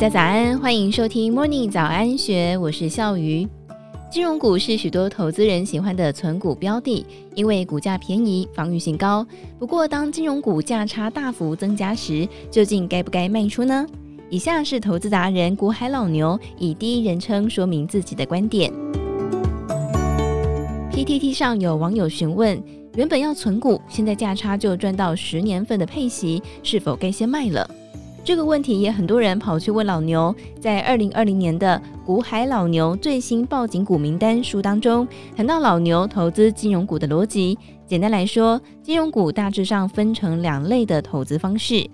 大家早安，欢迎收听 Morning 早安学，我是笑鱼。金融股是许多投资人喜欢的存股标的，因为股价便宜，防御性高。不过，当金融股价差大幅增加时，究竟该不该卖出呢？以下是投资达人股海老牛以第一人称说明自己的观点。PTT 上有网友询问：原本要存股，现在价差就赚到十年份的配息，是否该先卖了？这个问题也很多人跑去问老牛，在二零二零年的《股海老牛最新报警股名单》书当中，谈到老牛投资金融股的逻辑。简单来说，金融股大致上分成两类的投资方式：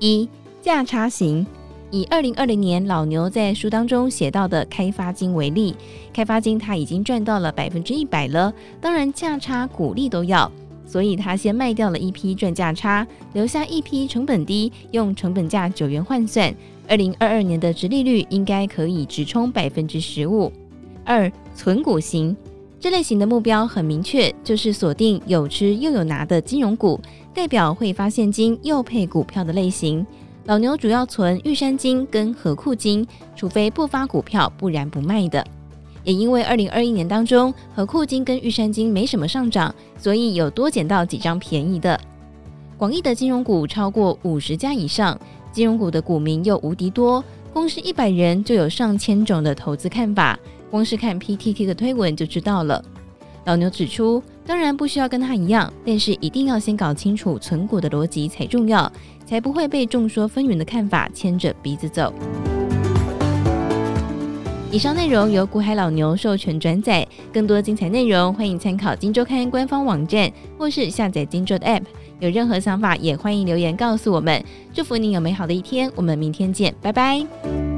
一、价差型。以二零二零年老牛在书当中写到的开发金为例，开发金他已经赚到了百分之一百了，当然价差股利都要。所以他先卖掉了一批赚价差，留下一批成本低，用成本价九元换算，二零二二年的殖利率应该可以直冲百分之十五。二、存股型，这类型的目标很明确，就是锁定有吃又有拿的金融股，代表会发现金又配股票的类型。老牛主要存玉山金跟合库金，除非不发股票，不然不卖的。也因为二零二一年当中，和库金跟玉山金没什么上涨，所以有多捡到几张便宜的。广义的金融股超过五十家以上，金融股的股民又无敌多，光是一百人就有上千种的投资看法，光是看 PTT 的推文就知道了。老牛指出，当然不需要跟他一样，但是一定要先搞清楚存股的逻辑才重要，才不会被众说纷纭的看法牵着鼻子走。以上内容由古海老牛授权转载，更多精彩内容欢迎参考《金周刊》官方网站或是下载《金周》的 App。有任何想法也欢迎留言告诉我们。祝福您有美好的一天，我们明天见，拜拜。